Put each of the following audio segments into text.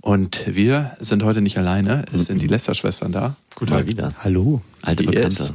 Und wir sind heute nicht alleine. Es sind die Lester-Schwestern da. Gut, mal wieder. Hallo. Alte Bekannte. Yes.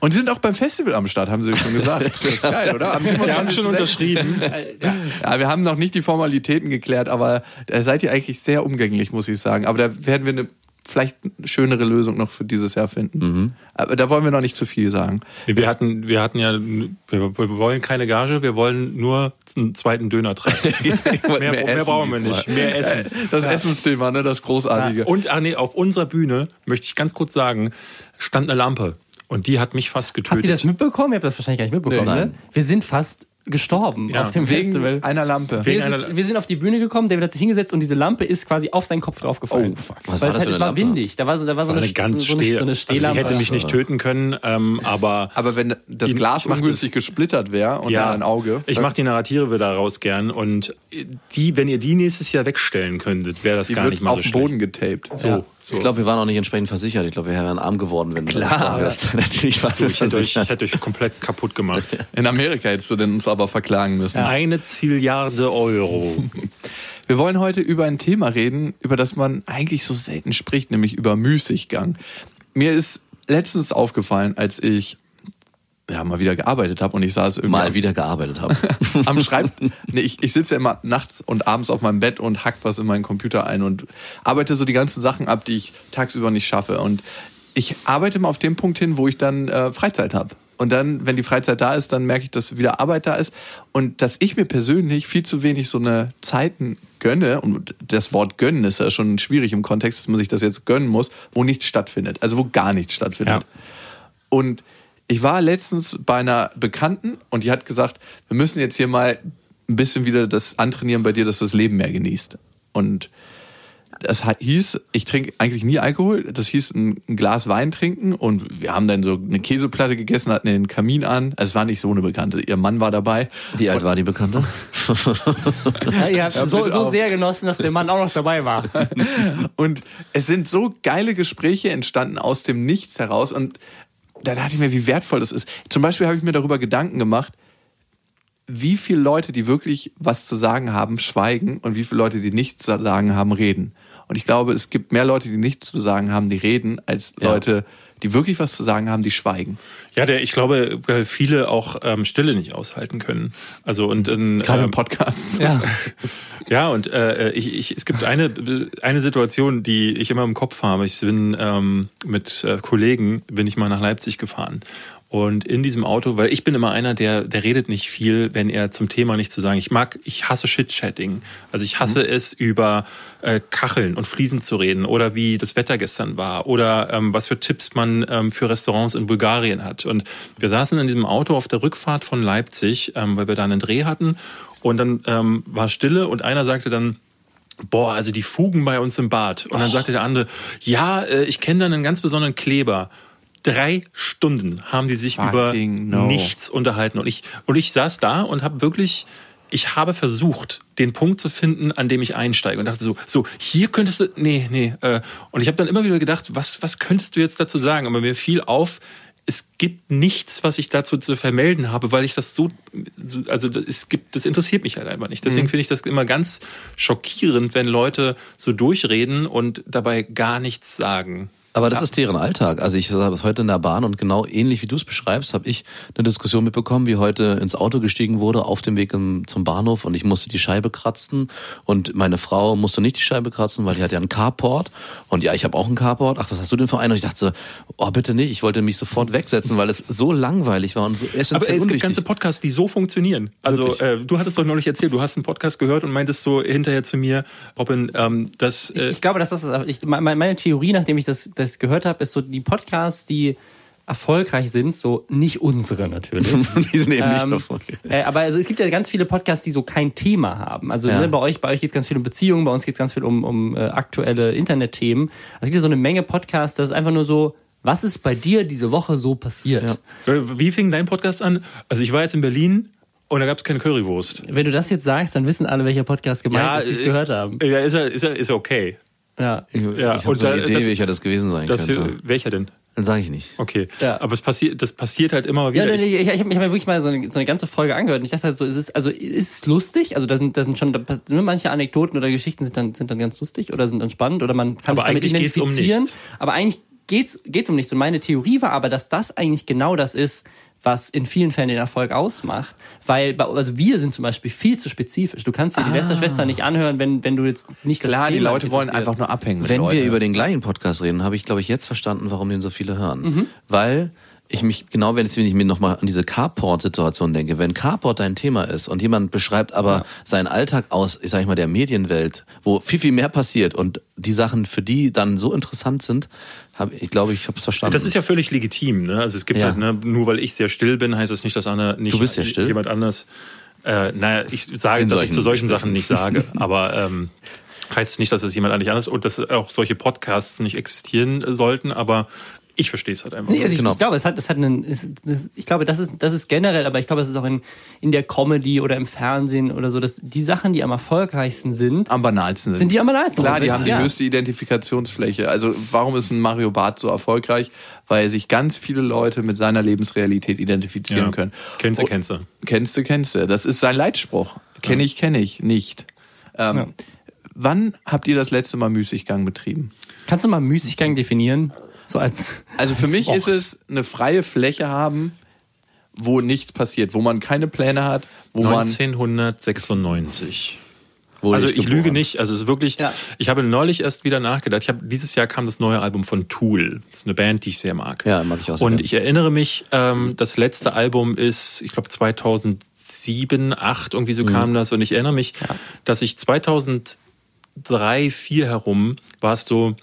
Und die sind auch beim Festival am Start, haben sie schon gesagt. Das ist geil, oder? Am Wir haben 27.06. schon unterschrieben. Ja, wir haben noch nicht die Formalitäten geklärt, aber da seid ihr eigentlich sehr umgänglich, muss ich sagen. Aber da werden wir eine vielleicht eine schönere Lösung noch für dieses Jahr finden. Aber da wollen wir noch nicht zu viel sagen. Wir hatten, wir hatten ja, wir, wir wollen keine Gage, wir wollen nur einen zweiten Döner tragen. mehr, mehr, essen brauchen wir nicht. Mehr Essen. Das Essensthema, ne, das Großartige. Und ah, nee, auf unserer Bühne, möchte ich ganz kurz sagen, stand eine Lampe. Und die hat mich fast getötet. Habt ihr das mitbekommen? Ihr habt das wahrscheinlich gar nicht mitbekommen, Nee, ne? nein. Wir sind fast gestorben Ja, auf dem Wegen Festival. einer Lampe. Wir, einer- ist, wir sind auf die Bühne gekommen, David hat sich hingesetzt und diese Lampe ist quasi auf seinen Kopf draufgefallen. Oh, fuck. Was Weil war es, das halt, es eine war Lampe? windig. Da war so, da war so war eine, eine ganz so, eine, so eine also Stehlampe. sie hätte mich nicht töten können, ähm, aber Aber wenn das Glas ungünstig gesplittert wäre und dann ein Auge. Ich mache die Narrative daraus gern und die, wenn ihr die nächstes Jahr wegstellen könntet, wäre das die gar wird nicht mal auf so den Boden getaped. So, so. Ich glaube, wir waren auch nicht entsprechend versichert. Ich glaube, wir wären arm geworden, wenn du Klar. da wärst. Natürlich waren wir ich hätte euch, ich hätte euch komplett kaputt gemacht. In Amerika hättest du denn uns aber verklagen müssen. Eine Zilliarde Euro. Wir wollen heute über ein Thema reden, über das man eigentlich so selten spricht, nämlich über Müßiggang. Mir ist letztens aufgefallen, als ich ja, mal wieder gearbeitet habe und ich saß irgendwie Mal wieder gearbeitet haben. am Schreib. Nee, ich, ich sitze ja immer nachts und abends auf meinem Bett und hack was in meinen Computer ein und arbeite so die ganzen Sachen ab, die ich tagsüber nicht schaffe. Und ich arbeite mal auf dem Punkt hin, wo ich dann äh, Freizeit habe. Und dann, wenn die Freizeit da ist, dann merke ich, dass wieder Arbeit da ist und dass ich mir persönlich viel zu wenig so eine Zeiten gönne. Und das Wort gönnen ist ja schon schwierig im Kontext, dass man sich das jetzt gönnen muss, wo nichts stattfindet. Also wo gar nichts stattfindet. Ja. Und ich war letztens bei einer Bekannten und die hat gesagt, wir müssen jetzt hier mal ein bisschen wieder das antrainieren bei dir, dass du das Leben mehr genießt. Und das hieß, ich trinke eigentlich nie Alkohol. Das hieß ein, Glas Wein trinken und wir haben dann so eine Käseplatte gegessen, hatten den Kamin an. Es war nicht so eine Bekannte. Ihr Mann war dabei. Wie alt war die Bekannte? Ja, ihr habt so, bitte so auf. sehr genossen, dass der Mann auch noch dabei war. Und es sind so geile Gespräche entstanden aus dem Nichts heraus. Und da dachte ich mir, wie wertvoll das ist. Zum Beispiel habe ich mir darüber Gedanken gemacht, wie viele Leute, die wirklich was zu sagen haben, schweigen und wie viele Leute, die nichts zu sagen haben, reden. Und ich glaube, es gibt mehr Leute, die nichts zu sagen haben, die reden, als Ja. Leute, die wirklich was zu sagen haben, die schweigen. Ja, der, ich glaube, weil viele auch ähm, Stille nicht aushalten können. Also und in, Gerade ähm, im Podcast. Ja. Ja, und äh, ich, ich, es gibt eine, eine Situation, die ich immer im Kopf habe. Ich bin ähm, mit äh, Kollegen, bin ich mal nach Leipzig gefahren. Und in diesem Auto, weil ich bin immer einer, der, der redet nicht viel, wenn er zum Thema nichts zu sagen. Ich mag, ich hasse Shit-Chatting. Also ich hasse es, über äh, Kacheln und Fliesen zu reden oder wie das Wetter gestern war oder ähm, was für Tipps man ähm, für Restaurants in Bulgarien hat. Und wir saßen in diesem Auto auf der Rückfahrt von Leipzig, ähm, weil wir da einen Dreh hatten. Und dann ähm, war Stille und einer sagte dann, boah, also die Fugen bei uns im Bad. Und dann sagte der andere, ja, äh, ich kenne da einen ganz besonderen Kleber. Drei Stunden haben die sich über Fucking no. nichts unterhalten. Und ich, und ich saß da und habe wirklich, ich habe versucht, den Punkt zu finden, an dem ich einsteige. Und dachte so, so, hier könntest du, nee, nee. Äh, und ich habe dann immer wieder gedacht, was, was könntest du jetzt dazu sagen? Aber mir fiel auf, es gibt nichts, was ich dazu zu vermelden habe, weil ich das so, so also es gibt, das interessiert mich halt einfach nicht. Deswegen finde ich das immer ganz schockierend, wenn Leute so durchreden und dabei gar nichts sagen. Aber das ist deren Alltag. Also ich war heute in der Bahn und genau ähnlich wie du es beschreibst, habe ich eine Diskussion mitbekommen, wie heute ins Auto gestiegen wurde auf dem Weg zum Bahnhof und ich musste die Scheibe kratzen und meine Frau musste nicht die Scheibe kratzen, weil die hat ja einen Carport und ja, ich habe auch einen Carport. Ach, was hast du denn für einen? Und ich dachte so, oh bitte nicht, ich wollte mich sofort wegsetzen, weil es so langweilig war und so essentiell Aber ey, es gibt unwichtig. ganze Podcasts, die so funktionieren. Also äh, du hattest doch neulich erzählt, du hast einen Podcast gehört und meintest so hinterher zu mir, Robin, ähm, dass Ich, äh, ich glaube, dass das ist, ich, meine, meine Theorie, nachdem ich das, das gehört habe, ist so die Podcasts, die erfolgreich sind, so nicht unsere natürlich. Die sind eben nicht Ähm, erfolgreich. äh, aber also es gibt ja ganz viele Podcasts, die so kein Thema haben. Also Ja. ne, bei euch, bei euch geht es ganz viel um Beziehungen, bei uns geht es ganz viel um, um äh, aktuelle Internetthemen. Also es gibt ja so eine Menge Podcasts, das ist einfach nur so, was ist bei dir diese Woche so passiert? Ja. Äh, Wie fing dein Podcast an? Also ich war jetzt in Berlin und da gab es keine Currywurst. Wenn du das jetzt sagst, dann wissen alle, welcher Podcast gemeint ist, die es äh, gehört haben. Ja, ist ja, ist ja, ist ja okay. Ja. Ich, Ja, ich habe und so eine da- Idee, das- welcher das gewesen sein Das, könnte. welcher denn? Dann sage ich nicht. Okay. Ja. Aber es passiert, das passiert halt immer Ja, wieder. nee, nee, ich, ich habe mir wirklich mal so eine, so eine ganze Folge angehört und ich dachte halt so, ist es, also ist es lustig? Also da sind, da sind schon, da pass- ne, manche Anekdoten oder Geschichten sind dann, sind dann ganz lustig oder sind dann spannend oder man kann Aber sich damit um identifizieren. nichts. aber eigentlich geht's, geht's um nichts. Und meine Theorie war aber, dass das eigentlich genau das ist, was in vielen Fällen den Erfolg ausmacht. Weil, bei- also wir sind zum Beispiel viel zu spezifisch. Du kannst dir die Westerschwester nicht anhören, wenn, wenn du jetzt nicht das Klar, die Leute wollen einfach nur abhängen. mit Wenn Leuten. wir über den gleichen Podcast reden, habe ich, glaube ich, jetzt verstanden, warum den so viele hören. Mhm. Weil ich mich, genau wenn ich mir nochmal an diese Carport-Situation denke, wenn Carport dein Thema ist und jemand beschreibt aber seinen Alltag aus, ich sag ich mal, der Medienwelt, wo viel, viel mehr passiert und die Sachen für die dann so interessant sind, habe ich glaube, ich habe es verstanden. Das ist ja völlig legitim. Ne? Also es gibt Ja. halt, ne, nur weil ich sehr still bin, heißt das nicht, dass Anna nicht Du bist sehr still? jemand anders. Äh, naja, ich sage, In dass ich zu solchen. Sachen nicht sage, aber ähm, heißt es nicht, dass es jemand eigentlich anders und dass auch solche Podcasts nicht existieren sollten, aber ich verstehe es halt einfach. Nee, also ich, Genau. ich glaube, es hat, es hat einen, es, das, ich glaube, das ist, das ist generell, aber ich glaube, es ist auch in, in der Comedy oder im Fernsehen oder so, dass die Sachen, die am erfolgreichsten sind, am banalsten sind. sind die am banalsten. Klar, die haben die ja. größte Identifikationsfläche. Also warum ist ein Mario Barth so erfolgreich? Weil sich ganz viele Leute mit seiner Lebensrealität identifizieren ja. können. Kennst du, Und- kennst du. Kennst du, kennst du. Das ist sein Leitspruch. Kenne ich, kenne ich nicht. Ähm, Ja. Wann habt ihr das letzte Mal Müßiggang betrieben? Kannst du mal Müßiggang definieren? So als. Also für als mich Wort. ist es eine freie Fläche haben, wo nichts passiert, wo man keine Pläne hat, wo man 1996. Wurde Also ich ich lüge nicht, also es ist wirklich, Ja. ich habe neulich erst wieder nachgedacht. Ich habe dieses Jahr kam das neue Album von Tool. Das ist eine Band, die ich sehr mag. Ja, mag ich auch sehr Und ich erinnere mich, ähm, das letzte Album ist, ich glaube 2007, 2008 irgendwie Mhm. so kam das. Und ich erinnere mich, dass ich 2003, 2004 herum war es so.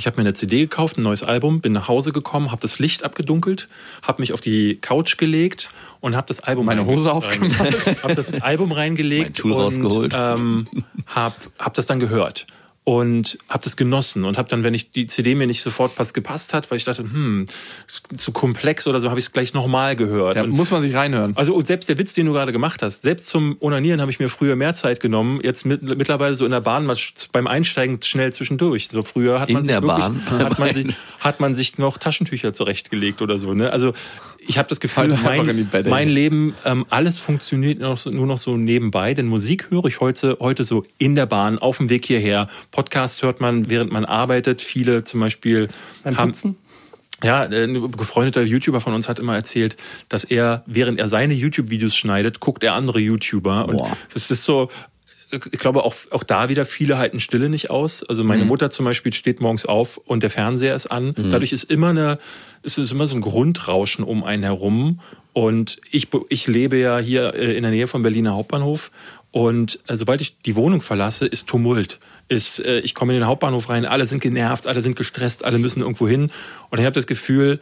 Ich habe mir eine CD gekauft, ein neues Album, bin nach Hause gekommen, habe das Licht abgedunkelt, habe mich auf die Couch gelegt und habe das Album Meine Hose aufgemacht. habe das Album reingelegt und rausgeholt. ähm, habe hab das dann gehört und habe das genossen und habe dann, wenn ich die CD mir nicht sofort pass gepasst hat, weil ich dachte, hm, zu komplex oder so, habe ich es gleich nochmal gehört. da und muss man sich reinhören. also und selbst der Witz, den du gerade gemacht hast, selbst zum Onanieren habe ich mir früher mehr Zeit genommen. Jetzt mit, mittlerweile so in der Bahn beim Einsteigen schnell zwischendurch. So früher hat In man sich wirklich, Bahn? hat man sich hat man sich noch Taschentücher zurechtgelegt oder so. Ne? Also ich habe das Gefühl, mein, mein Leben ähm, alles funktioniert nur noch, so, nur noch so nebenbei. Denn Musik höre ich heute heute so in der Bahn auf dem Weg hierher. Podcasts hört man während man arbeitet. Viele zum Beispiel Beim haben Putzen? ja, ein befreundeter YouTuber von uns hat immer erzählt, dass er, während er seine YouTube-Videos schneidet, guckt er andere YouTuber. Und Boah. das ist so, ich glaube auch, auch da wieder, viele halten Stille nicht aus. Also meine Mutter zum Beispiel steht morgens auf und der Fernseher ist an. Dadurch ist immer eine, es ist immer so ein Grundrauschen um einen herum. Und ich, ich lebe ja hier äh, in der Nähe vom Berliner Hauptbahnhof. Und äh, sobald ich die Wohnung verlasse, ist Tumult. Ist, äh, ich komme in den Hauptbahnhof rein, alle sind genervt, alle sind gestresst, alle müssen irgendwo hin. Und ich habe das Gefühl,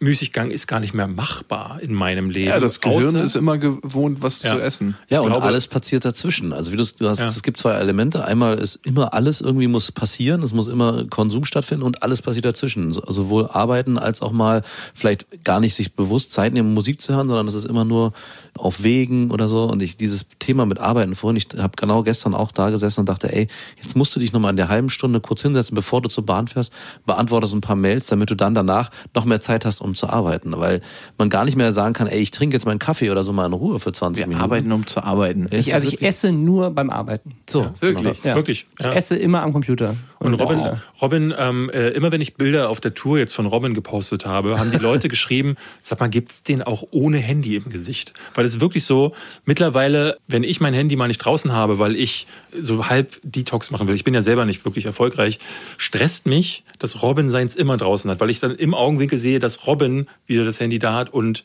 Müßiggang ist gar nicht mehr machbar in meinem Leben. Ja, das Gehirn Außer- ist immer gewohnt, was Ja. zu essen. Ja, und glaube- alles passiert dazwischen. Also wie du, du hast, Ja. es gibt zwei Elemente. Einmal ist immer alles irgendwie muss passieren. Es muss immer Konsum stattfinden und alles passiert dazwischen. So- Sowohl arbeiten als auch mal vielleicht gar nicht sich bewusst Zeit nehmen, Musik zu hören, sondern es ist immer nur auf Wegen oder so. Und ich dieses Thema mit Arbeiten vorhin, ich habe genau gestern auch da gesessen und dachte, ey, jetzt musst du dich nochmal in der halben Stunde kurz hinsetzen, bevor du zur Bahn fährst, beantwortest ein paar Mails, damit du dann danach noch mehr Zeit hast, um zu arbeiten. Weil man gar nicht mehr sagen kann, ey, ich trinke jetzt meinen Kaffee oder so mal in Ruhe für 20 Wir Minuten. arbeiten, um zu arbeiten. Ich, also ich esse nur beim Arbeiten. So, Wirklich. Ja. Wirklich. Ich Ja. esse immer am Computer. Und Robin, Robin ähm, äh, immer wenn ich Bilder auf der Tour jetzt von Robin gepostet habe, haben die Leute geschrieben, sag mal, gibt's den auch ohne Handy im Gesicht? Weil es ist wirklich so, mittlerweile, wenn ich mein Handy mal nicht draußen habe, weil ich so halb Detox machen will, ich bin ja selber nicht wirklich erfolgreich, stresst mich, dass Robin seins immer draußen hat, weil ich dann im Augenwinkel sehe, dass Robin wieder das Handy da hat und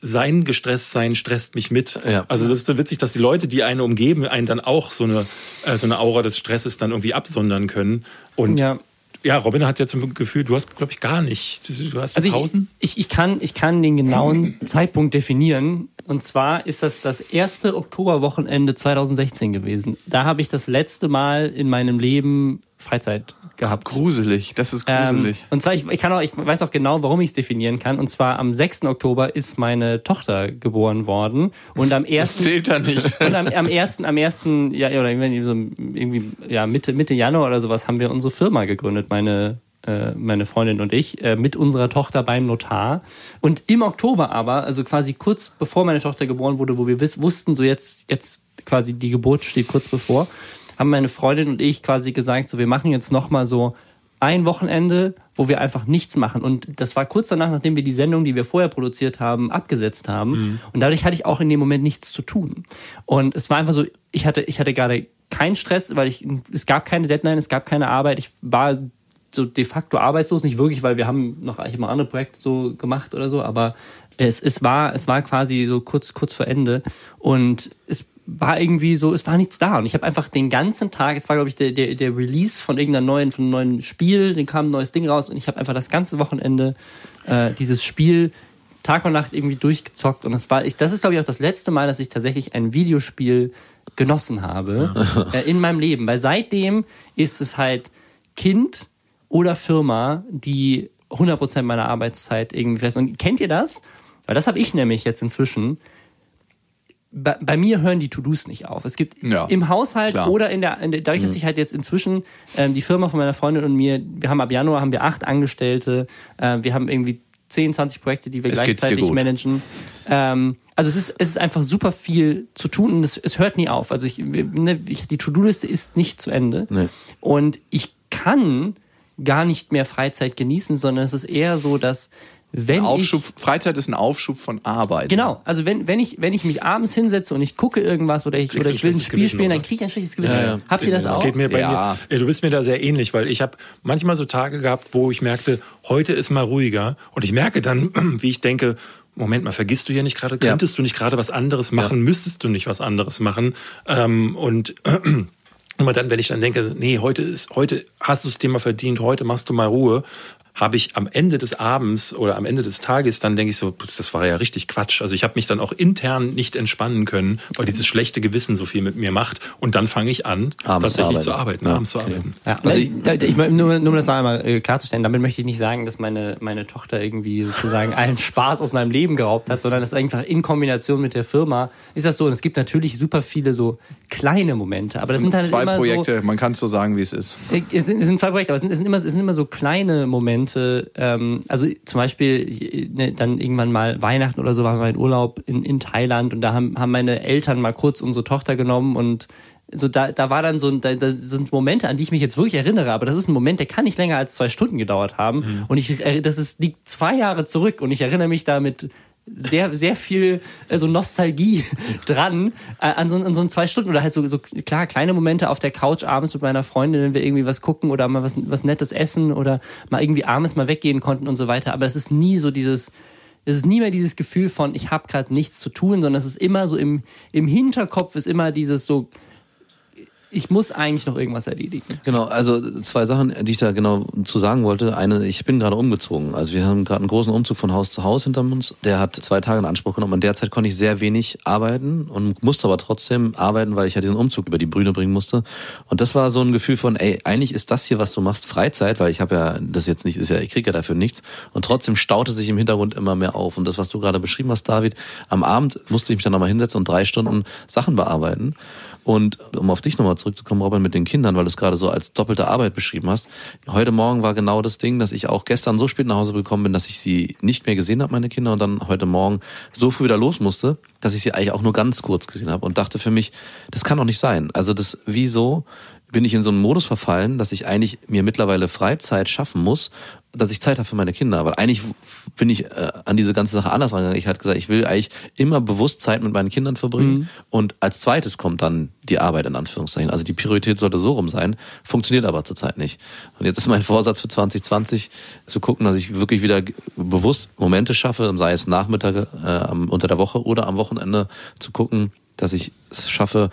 sein Gestresstsein stresst mich mit. Ja. Also das ist dann witzig, dass die Leute, die einen umgeben, einen dann auch so eine, äh, so eine Aura des Stresses dann irgendwie absondern können. Und Ja. ja, Robin hat ja zum Gefühl, du hast, glaube ich, gar nicht. Du hast Also ich, Pausen. ich, ich, kann, ich kann den genauen Zeitpunkt definieren. Und zwar ist das das erste Oktoberwochenende 2016 gewesen. Da habe ich das letzte Mal in meinem Leben Freizeit gehabt. Gruselig, das ist Ähm, gruselig. und zwar, ich, ich, kann auch, ich weiß auch genau, warum ich es definieren kann. Und zwar am 6. Oktober ist meine Tochter geboren worden. Und am 1. das zählt da nicht. Und am, am ersten, am ersten, ja, oder irgendwie, so, irgendwie ja, Mitte, Mitte Januar oder sowas haben wir unsere Firma gegründet, meine, äh, meine Freundin und ich, äh, mit unserer Tochter beim Notar. Und im Oktober aber, also quasi kurz bevor meine Tochter geboren wurde, wo wir wussten, so jetzt, jetzt quasi die Geburt steht kurz bevor, haben meine Freundin und ich quasi gesagt, so wir machen jetzt nochmal so ein Wochenende, wo wir einfach nichts machen. Und das war kurz danach, nachdem wir die Sendung, die wir vorher produziert haben, abgesetzt haben. Und dadurch hatte ich auch in dem Moment nichts zu tun. Und es war einfach so, ich hatte, ich hatte gerade keinen Stress, weil ich, es gab keine Deadline, es gab keine Arbeit. Ich war so de facto arbeitslos, nicht wirklich, weil wir haben noch ich hab noch andere Projekte so gemacht oder so, aber es, es war, es war quasi so kurz, kurz vor Ende. Und es war irgendwie so, es war nichts da. Und ich habe einfach den ganzen Tag, es war, glaube ich, der, der, der Release von irgendeinem neuen, von einem neuen Spiel, den kam ein neues Ding raus und ich habe einfach das ganze Wochenende äh, dieses Spiel Tag und Nacht irgendwie durchgezockt. Und das war, ich, das ist, glaube ich, auch das letzte Mal, dass ich tatsächlich ein Videospiel genossen habe äh, in meinem Leben. Weil seitdem ist es halt Kind oder Firma, die 100% meiner Arbeitszeit irgendwie fest. Und kennt ihr das? Weil das habe ich nämlich jetzt inzwischen bei, bei mir hören die To-Dos nicht auf. Es gibt Ja, im Haushalt klar. oder in der, in der dadurch, dass ich halt jetzt inzwischen ähm, die Firma von meiner Freundin und mir, wir haben ab Januar haben wir acht Angestellte, äh, wir haben irgendwie 10, 20 Projekte, die wir Es gleichzeitig managen. Ähm, also es ist, es ist einfach super viel zu tun und es, es hört nie auf. Also ich, ne, ich, die To-Do-Liste ist nicht zu Ende. Nee. Und ich kann gar nicht mehr Freizeit genießen, sondern es ist eher so, dass wenn Aufschub, ich Freizeit ist ein Aufschub von Arbeit. Genau, also wenn, wenn, ich, wenn ich mich abends hinsetze und ich gucke irgendwas oder ich, Kriegst oder ich will ein Spiel Gewissen, spielen, dann oder? kriege ich ein schlechtes Gewissen. Ja, ja. Habt ihr das das auch? geht mir bei Ja. mir. Du bist mir da sehr ähnlich, weil ich habe manchmal so Tage gehabt, wo ich merkte, heute ist mal ruhiger. Und ich merke dann, wie ich denke, Moment mal, vergisst du hier nicht gerade, Ja. könntest du nicht gerade was anderes machen, müsstest du nicht was anderes machen? Ähm, und immer dann, wenn ich dann denke, nee, heute ist, heute hast du es dir mal verdient, heute machst du mal Ruhe, habe ich am Ende des Abends oder am Ende des Tages, dann denke ich so, putz, das war ja richtig Quatsch. Also ich habe mich dann auch intern nicht entspannen können, weil dieses schlechte Gewissen so viel mit mir macht. Und dann fange ich an, Abends tatsächlich zu zu arbeiten. arbeiten, Ja, abends zu arbeiten. Ja, Also also ich- ich, nur, nur um das noch einmal äh, klarzustellen, damit möchte ich nicht sagen, dass meine, meine Tochter irgendwie sozusagen allen Spaß aus meinem Leben geraubt hat, sondern das ist einfach in Kombination mit der Firma ist das so. Und es gibt natürlich super viele so kleine Momente, aber das sind halt zwei immer Projekte, man kann es so sagen, wie es ist. so. Es sind, es sind zwei Projekte, aber es sind, es sind, immer, es sind immer so kleine Momente. Ähm, also zum Beispiel ne, dann irgendwann mal Weihnachten oder so waren wir in Urlaub in, in Thailand und da haben, haben meine Eltern mal kurz unsere Tochter genommen und so da, da war dann so ein, da, da sind Momente, an die ich mich jetzt wirklich erinnere, aber das ist ein Moment, der kann nicht länger als zwei Stunden gedauert haben. Und ich, äh, das ist, liegt zwei Jahre zurück und ich erinnere mich da mit sehr, sehr viel äh, so Nostalgie dran äh, an, so, an so zwei Stunden oder halt so, so klar kleine Momente auf der Couch abends mit meiner Freundin, wenn wir irgendwie was gucken oder mal was, was Nettes essen oder mal irgendwie abends mal weggehen konnten und so weiter. Aber es ist nie so dieses, es ist nie mehr dieses Gefühl von, ich habe gerade nichts zu tun, sondern es ist immer so im, im Hinterkopf ist immer dieses so, ich muss eigentlich noch irgendwas erledigen. Genau, also zwei Sachen, die ich da genau zu sagen wollte. Eine, ich bin gerade umgezogen. Also wir haben gerade einen großen Umzug von Haus zu Haus hinter uns. Der hat zwei Tage in Anspruch genommen. In der Zeit konnte ich sehr wenig arbeiten und musste aber trotzdem arbeiten, weil ich ja diesen Umzug über die Brüne bringen musste. Und das war so ein Gefühl von, ey, eigentlich ist das hier, was du machst, Freizeit, weil ich habe ja das jetzt nicht, ist ja, ich kriege ja dafür nichts. Und trotzdem staute sich im Hintergrund immer mehr auf. Und das, was du gerade beschrieben hast, David, am Abend musste ich mich dann nochmal hinsetzen und drei Stunden Sachen bearbeiten. Und um auf dich nochmal zurückzukommen, Robin, mit den Kindern, weil du es gerade so als doppelte Arbeit beschrieben hast. Heute Morgen war genau das Ding, dass ich auch gestern so spät nach Hause gekommen bin, dass ich sie nicht mehr gesehen habe, meine Kinder, und dann heute Morgen so früh wieder los musste, dass ich sie eigentlich auch nur ganz kurz gesehen habe und dachte für mich, das kann doch nicht sein. Also das, wieso bin ich in so einen Modus verfallen, dass ich eigentlich mir mittlerweile Freizeit schaffen muss, dass ich Zeit habe für meine Kinder. Weil eigentlich bin ich äh, an diese ganze Sache anders rangegangen. Ich hatte gesagt, ich will eigentlich immer bewusst Zeit mit meinen Kindern verbringen. Und als zweites kommt dann die Arbeit in Anführungszeichen. Also die Priorität sollte so rum sein, funktioniert aber zurzeit nicht. Und jetzt ist mein Vorsatz für 2020 zu gucken, dass ich wirklich wieder bewusst Momente schaffe, sei es Nachmittage äh, unter der Woche oder am Wochenende, zu gucken, dass ich es schaffe,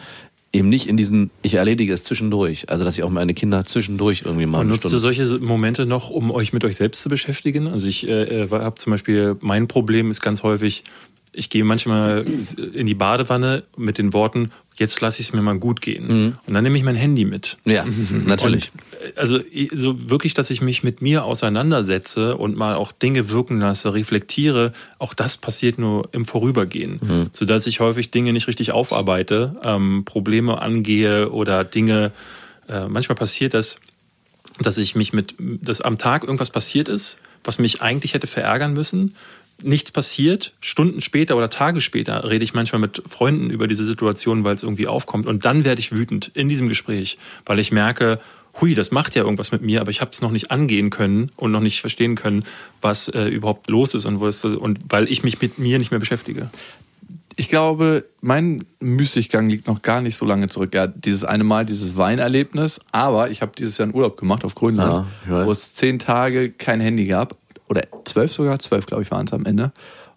eben nicht in diesen, ich erledige es zwischendurch. Also, dass ich auch meine Kinder zwischendurch irgendwie mal Und nutzt ihr Stunde. solche Momente noch, um euch mit euch selbst zu beschäftigen? Also ich äh, habe zum Beispiel, mein Problem ist ganz häufig, ich gehe manchmal in die Badewanne mit den Worten, jetzt lasse ich es mir mal gut gehen. Und dann nehme ich mein Handy mit. Ja, natürlich. Und, äh, also so wirklich, dass ich mich mit mir auseinandersetze und mal auch Dinge wirken lasse, reflektiere, auch das passiert nur im Vorübergehen. Mhm. Sodass ich häufig Dinge nicht richtig aufarbeite, ähm, Probleme angehe oder Dinge, äh, manchmal passiert das, dass ich mich mit, dass am Tag irgendwas passiert ist, was mich eigentlich hätte verärgern müssen. Nichts passiert. Stunden später oder Tage später rede ich manchmal mit Freunden über diese Situation, weil es irgendwie aufkommt. Und dann werde ich wütend in diesem Gespräch, weil ich merke, hui, das macht ja irgendwas mit mir, aber ich habe es noch nicht angehen können und noch nicht verstehen können, was äh, überhaupt los ist und, wo es, und weil ich mich mit mir nicht mehr beschäftige. Ich glaube, mein Müßiggang liegt noch gar nicht so lange zurück. Ja, dieses eine Mal, dieses Weinerlebnis. Aber ich habe dieses Jahr einen Urlaub gemacht auf Grönland, Ja, wo es zehn Tage kein Handy gab. Oder zwölf sogar, zwölf glaube ich waren es am Ende.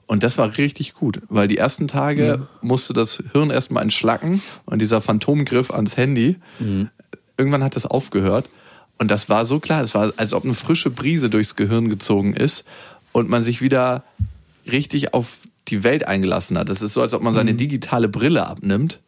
Und das war richtig gut, weil die ersten Tage musste das Hirn erstmal entschlacken und dieser Phantomgriff ans Handy. Irgendwann hat das aufgehört. Und das war so klar, es war, als ob eine frische Brise durchs Gehirn gezogen ist und man sich wieder richtig auf die Welt eingelassen hat. Das ist so, als ob man seine digitale Brille abnimmt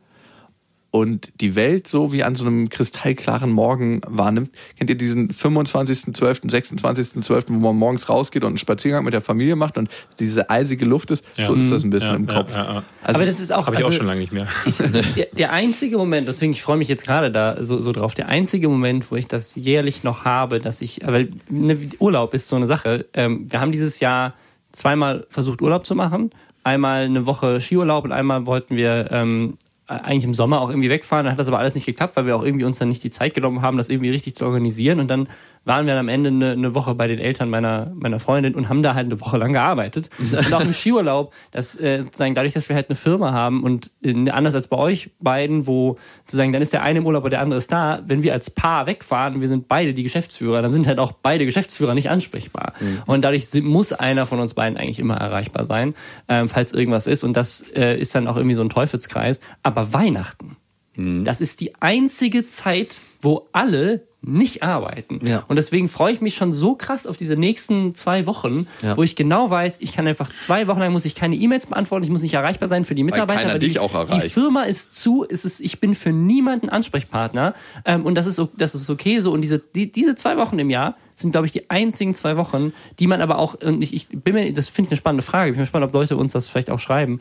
und die Welt so wie an so einem kristallklaren Morgen wahrnimmt. Kennt ihr diesen 25.12., 26.12., wo man morgens rausgeht und einen Spaziergang mit der Familie macht und diese eisige Luft ist? So ist das ein bisschen Ja, im ja, Kopf. ja, ja. Also Aber das ist auch, Habe ich auch also, schon lange nicht mehr. der, der einzige Moment, deswegen ich freue mich jetzt gerade da so, so drauf, der einzige Moment, wo ich das jährlich noch habe, dass ich, weil ne, Urlaub ist so eine Sache. Ähm, wir haben dieses Jahr zweimal versucht Urlaub zu machen, einmal eine Woche Skiurlaub und einmal wollten wir ähm, eigentlich im Sommer auch irgendwie wegfahren. Dann hat das aber alles nicht geklappt, weil wir auch irgendwie uns dann nicht die Zeit genommen haben, das irgendwie richtig zu organisieren. Und dann waren wir dann am Ende eine, eine Woche bei den Eltern meiner, meiner Freundin und haben da halt eine Woche lang gearbeitet. Und auch im Skiurlaub, das äh, sozusagen dadurch, dass wir halt eine Firma haben und äh, anders als bei euch beiden, wo sozusagen dann ist der eine im Urlaub und der andere ist da, wenn wir als Paar wegfahren, wir sind beide die Geschäftsführer, dann sind halt auch beide Geschäftsführer nicht ansprechbar. Und dadurch muss einer von uns beiden eigentlich immer erreichbar sein, ähm, falls irgendwas ist. Und das äh, ist dann auch irgendwie so ein Teufelskreis. Aber Weihnachten, das ist die einzige Zeit, wo alle nicht arbeiten. Ja. Und deswegen freue ich mich schon so krass auf diese nächsten zwei Wochen, Ja. wo ich genau weiß, ich kann einfach zwei Wochen lang muss ich keine E-Mails beantworten, ich muss nicht erreichbar sein für die Mitarbeiter. weil die, dich auch die erreicht. Firma ist zu, es ist, ich bin für niemanden Ansprechpartner. Ähm, und das ist, das ist okay so. Und diese, die, diese zwei Wochen im Jahr sind, glaube ich, die einzigen zwei Wochen, die man aber auch, und ich, ich bin mir, das finde ich eine spannende Frage, ich bin gespannt, ob Leute uns das vielleicht auch schreiben,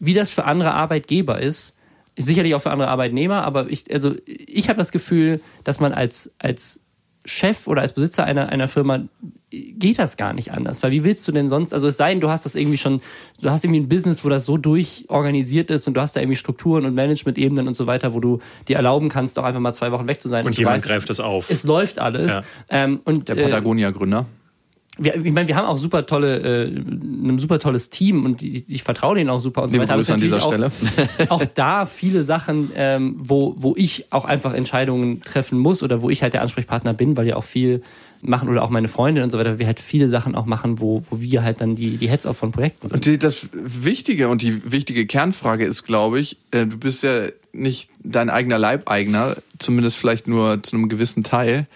wie das für andere Arbeitgeber ist sicherlich auch für andere Arbeitnehmer, aber ich, also ich habe das Gefühl, dass man als, als Chef oder als Besitzer einer, einer Firma geht das gar nicht anders. Weil wie willst du denn sonst, also es sei denn, du hast das irgendwie schon, du hast irgendwie ein Business, wo das so durchorganisiert ist und du hast da irgendwie Strukturen und Management-Ebenen und so weiter, wo du dir erlauben kannst, auch einfach mal zwei Wochen weg zu sein. Und du jemand weißt, greift das auf. Es läuft alles. Ja. Ähm, und, Der äh, Patagonia-Gründer. Wir, ich meine, wir haben auch super tolle, äh, ein super tolles Team und ich, ich vertraue denen auch super und so Liebe weiter. Grüße an dieser auch, auch da viele Sachen, ähm, wo, wo ich auch einfach Entscheidungen treffen muss oder wo ich halt der Ansprechpartner bin, weil ja auch viel machen oder auch meine Freundin und so weiter, wir halt viele Sachen auch machen, wo, wo wir halt dann die, die Heads auf von Projekten sind. Und die, das Wichtige und die wichtige Kernfrage ist, glaube ich, äh, du bist ja nicht dein eigener Leibeigner, zumindest vielleicht nur zu einem gewissen Teil.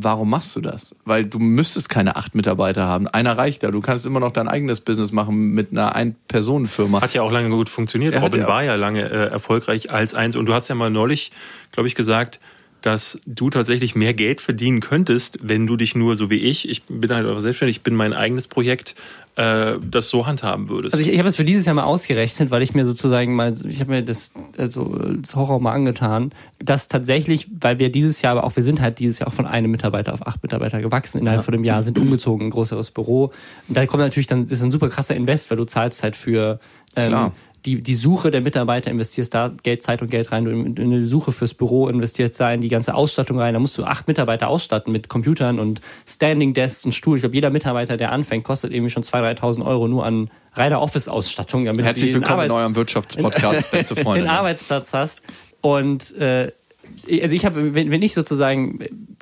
Warum machst du das? Weil du müsstest keine acht Mitarbeiter haben. Einer reicht ja. Du kannst immer noch dein eigenes Business machen mit einer Ein-Personen-Firma. Hat ja auch lange gut funktioniert. Er Robin ja- war ja lange äh, erfolgreich als eins. Und du hast ja mal neulich, glaube ich, gesagt, dass du tatsächlich mehr Geld verdienen könntest, wenn du dich nur so wie ich, ich bin halt auch selbstständig, ich bin mein eigenes Projekt, äh, das so handhaben würdest. Also ich, ich habe es für dieses Jahr mal ausgerechnet, weil ich mir sozusagen mal, ich habe mir das, also das Horror mal angetan, dass tatsächlich, weil wir dieses Jahr, aber auch wir sind halt dieses Jahr auch von einem Mitarbeiter auf acht Mitarbeiter gewachsen innerhalb von einem Jahr, sind umgezogen in ein größeres Büro. Und da kommt natürlich dann, ist ein super krasser Invest, weil du zahlst halt für ähm, Klar. Die, die Suche der Mitarbeiter, investierst da Geld, Zeit und Geld rein, du in, in die Suche fürs Büro investierst da in die ganze Ausstattung rein, da musst du acht Mitarbeiter ausstatten mit Computern und Standing Desks und Stuhl. Ich glaube, jeder Mitarbeiter, der anfängt, kostet irgendwie schon 2.000, 3.000 Euro nur an reiner Office-Ausstattung, damit Herzlich willkommen in Arbeits- eurem Wirtschaftspodcast, beste Freunde. einen Arbeitsplatz hast. Und äh, also ich habe, wenn, wenn ich sozusagen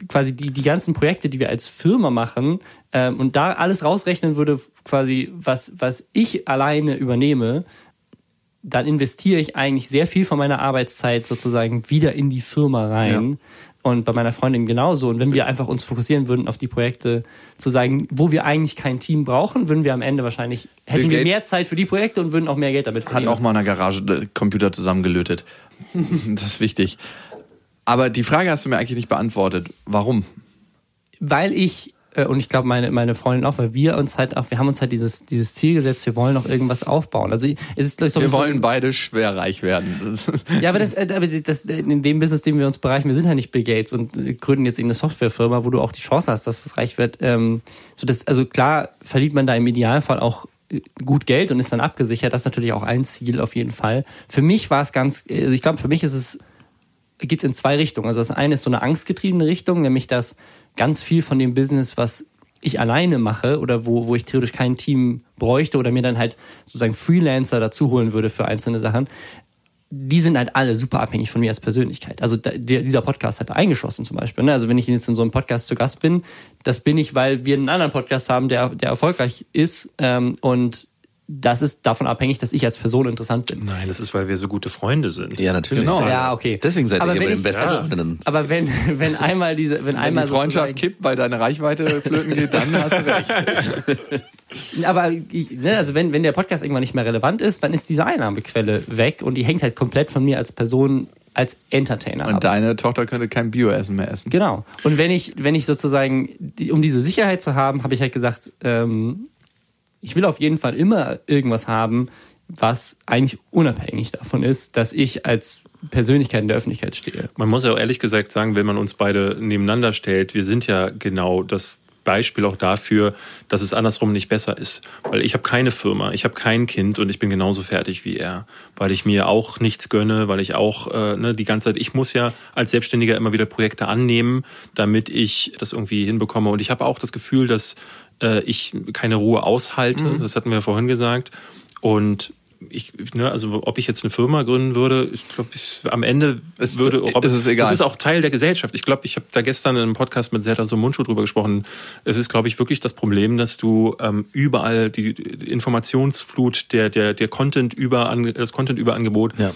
quasi die, die ganzen Projekte, die wir als Firma machen, ähm, und da alles rausrechnen würde, quasi, was, was ich alleine übernehme, dann investiere ich eigentlich sehr viel von meiner Arbeitszeit sozusagen wieder in die Firma rein. Und bei meiner Freundin genauso. Und wenn wir einfach uns fokussieren würden auf die Projekte, zu sagen, wo wir eigentlich kein Team brauchen, würden wir am Ende wahrscheinlich, hätten wir Gates mehr Zeit für die Projekte und würden auch mehr Geld damit Hat verdienen. auch mal in der Garage äh, Computer zusammengelötet. das ist wichtig. Aber die Frage hast du mir eigentlich nicht beantwortet. Warum? weil ich und ich glaube meine meine Freundin auch, weil wir uns halt auch, wir haben uns halt dieses dieses Ziel gesetzt, wir wollen noch irgendwas aufbauen. Also es ist ich, so Wir wollen beide schwer reich werden. Ja, aber das, äh, aber das in dem Business, dem wir uns bereichen, wir sind halt nicht Bill Gates und äh, gründen jetzt irgendeine Softwarefirma, wo du auch die Chance hast, dass es reich wird. Ähm, so das, also klar verdient man da im Idealfall auch äh, gut Geld und ist dann abgesichert. Das ist natürlich auch ein Ziel auf jeden Fall. Für mich war es ganz, also ich glaube, für mich ist es geht es in zwei Richtungen. Also das eine ist so eine angstgetriebene Richtung, nämlich dass ganz viel von dem Business, was ich alleine mache oder wo, wo ich theoretisch kein Team bräuchte oder mir dann halt sozusagen Freelancer dazu holen würde für einzelne Sachen, die sind halt alle super abhängig von mir als Persönlichkeit. Also da, der, dieser Podcast hat eingeschlossen zum Beispiel. Ne? Also wenn ich jetzt in so einem Podcast zu Gast bin, das bin ich, weil wir einen anderen Podcast haben, der, der erfolgreich ist ähm, und das ist davon abhängig, dass ich als Person interessant bin. Nein, das ist, weil wir so gute Freunde sind. Ja, natürlich. Genau. Ja, okay. Deswegen seid ihr Aber wenn bei den besten also- Freundinnen. Aber wenn, wenn einmal diese, wenn Wenn einmal die Freundschaft kippt, weil deine Reichweite flöten geht, dann hast du recht. Aber ich, ne, also wenn, wenn der Podcast irgendwann nicht mehr relevant ist, dann ist diese Einnahmequelle weg und die hängt halt komplett von mir als Person, als Entertainer Und ab. deine Tochter könnte kein Bioessen mehr essen. Genau. Und wenn ich, wenn ich sozusagen, um diese Sicherheit zu haben, habe ich halt gesagt, ähm, ich will auf jeden Fall immer irgendwas haben, was eigentlich unabhängig davon ist, dass ich als Persönlichkeit in der Öffentlichkeit stehe. Man muss ja auch ehrlich gesagt sagen, wenn man uns beide nebeneinander stellt, wir sind ja genau das Beispiel auch dafür, dass es andersrum nicht besser ist. Weil ich habe keine Firma, ich habe kein Kind und ich bin genauso fertig wie er. Weil ich mir auch nichts gönne, weil ich auch äh, ne, die ganze Zeit, ich muss ja als Selbstständiger immer wieder Projekte annehmen, damit ich das irgendwie hinbekomme. Und ich habe auch das Gefühl, dass äh, ich keine Ruhe aushalte. Das hatten wir vorhin gesagt. Und ich, ne, also ob ich jetzt eine Firma gründen würde, ich glaube, am Ende Ist- würde ist es egal. Das ist auch Teil der Gesellschaft. Ich glaube, ich habe da gestern in einem Podcast mit Zerda so Mundschuh drüber gesprochen. Es ist, glaube ich, wirklich das Problem, dass du ähm, überall die Informationsflut, der, der, der Content über, das Content überangebot Ja.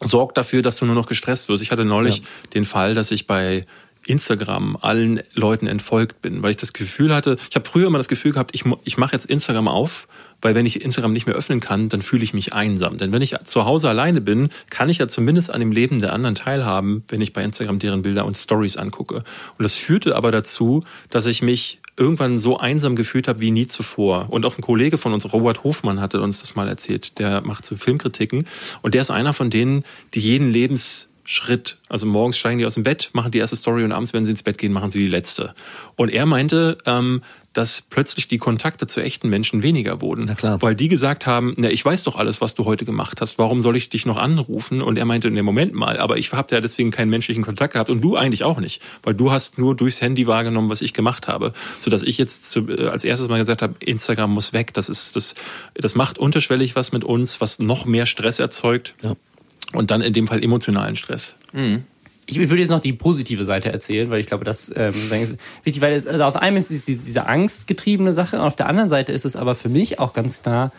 sorgt dafür, dass du nur noch gestresst wirst. Ich hatte neulich den Fall, dass ich bei Instagram allen Leuten entfolgt bin, weil ich das Gefühl hatte, ich habe früher immer das Gefühl gehabt, ich, ich mache jetzt Instagram auf, weil wenn ich Instagram nicht mehr öffnen kann, dann fühle ich mich einsam. Denn wenn ich zu Hause alleine bin, kann ich ja zumindest an dem Leben der anderen teilhaben, wenn ich bei Instagram deren Bilder und Stories angucke. Und das führte aber dazu, dass ich mich irgendwann so einsam gefühlt habe wie nie zuvor. Und auch ein Kollege von uns, Robert Hofmann, hatte uns das mal erzählt. Der macht so Filmkritiken und der ist einer von denen, die jeden Lebensschritt, also morgens steigen die aus dem Bett, machen die erste Story und abends, wenn sie ins Bett gehen, machen sie die letzte. Und er meinte, ähm, dass plötzlich die Kontakte zu echten Menschen weniger wurden. Na klar. Weil die gesagt haben, na, ich weiß doch alles, was du heute gemacht hast, warum soll ich dich noch anrufen? Und er meinte, ne, Moment mal, aber ich habe ja deswegen keinen menschlichen Kontakt gehabt und du eigentlich auch nicht, weil du hast nur durchs Handy wahrgenommen, was ich gemacht habe. Sodass ich jetzt zu, äh, als erstes mal gesagt habe, Instagram muss weg, das ist, das, das macht unterschwellig was mit uns, was noch mehr Stress erzeugt. Ja. Und dann in dem Fall emotionalen Stress. Ich würde jetzt noch die positive Seite erzählen, weil ich glaube, das ähm, ist wichtig, weil es, also auf einem ist es diese, diese angstgetriebene Sache, auf der anderen Seite ist es aber für mich auch ganz klar,